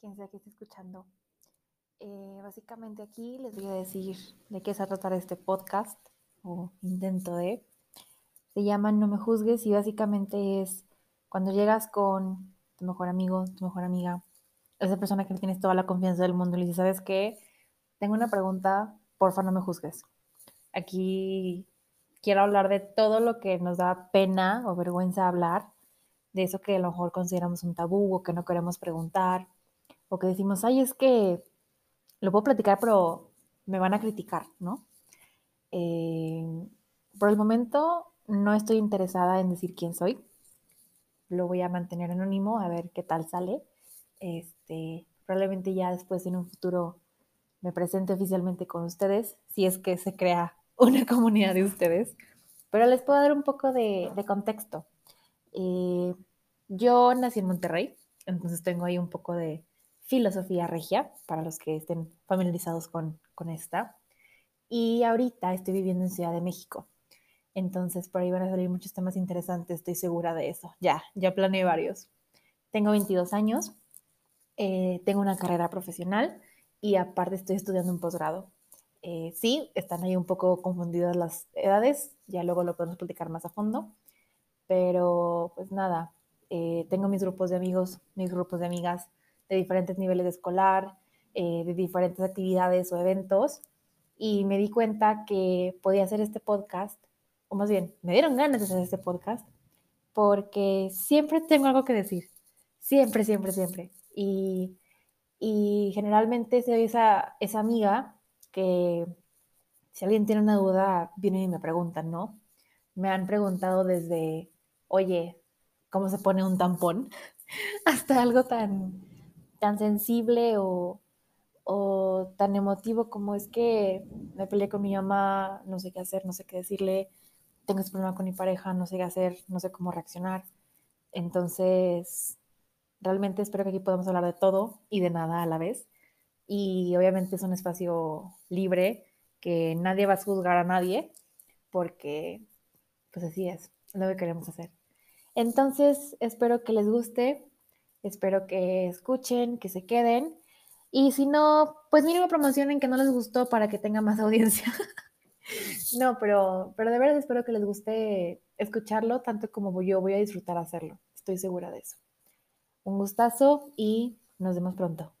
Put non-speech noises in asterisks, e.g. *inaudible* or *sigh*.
quien sea que esté escuchando. Eh, básicamente aquí les voy a decir de qué se tratar este podcast o intento de. Se llama No me juzgues y básicamente es cuando llegas con tu mejor amigo, tu mejor amiga, esa persona que tienes toda la confianza del mundo y le dices, ¿sabes qué? Tengo una pregunta, porfa no me juzgues. Aquí quiero hablar de todo lo que nos da pena o vergüenza hablar, de eso que a lo mejor consideramos un tabú o que no queremos preguntar, o que decimos, ay, es que lo puedo platicar, pero me van a criticar, ¿no? Eh, por el momento no estoy interesada en decir quién soy. Lo voy a mantener anónimo a ver qué tal sale. Este, probablemente ya después en un futuro me presente oficialmente con ustedes, si es que se crea *laughs* una comunidad de ustedes. Pero les puedo dar un poco de, contexto. Eh, yo nací en Monterrey, entonces tengo ahí un poco de filosofía regia, para los que estén familiarizados con, con esta. Y ahorita estoy viviendo en Ciudad de México. Entonces, por ahí van a salir muchos temas interesantes, estoy segura de eso. Ya, ya planeé varios. Tengo 22 años, eh, tengo una carrera profesional y aparte estoy estudiando un posgrado. Eh, sí, están ahí un poco confundidas las edades, ya luego lo podemos platicar más a fondo, pero pues nada, eh, tengo mis grupos de amigos, mis grupos de amigas de diferentes niveles de escolar, de diferentes actividades o eventos, y me di cuenta que podía hacer este podcast o más bien, me dieron ganas de hacer este podcast porque siempre tengo algo que decir. Siempre, siempre, siempre. Y, y generalmente soy esa, esa amiga que si alguien tiene una duda, viene y me preguntan, ¿no? Me han preguntado desde, oye, ¿cómo se pone un tampón? *laughs* Hasta algo tan, tan sensible o, o tan emotivo como es que me peleé con mi mamá, no sé qué hacer, no sé qué decirle, tengo este problema con mi pareja, no sé qué hacer, no sé cómo reaccionar. Entonces, realmente espero que aquí podamos hablar de todo y de nada a la vez. Y obviamente es un espacio libre, que nadie va a juzgar a nadie, porque pues así es, lo que queremos hacer. Entonces, espero que les guste, espero que escuchen, que se queden. Y si no, pues mínimo promocionen que no les gustó para que tenga más *laughs* audiencia. No, pero, pero de verdad espero que les guste escucharlo tanto como yo voy a disfrutar hacerlo. Estoy segura de eso. Un gustazo y nos vemos pronto.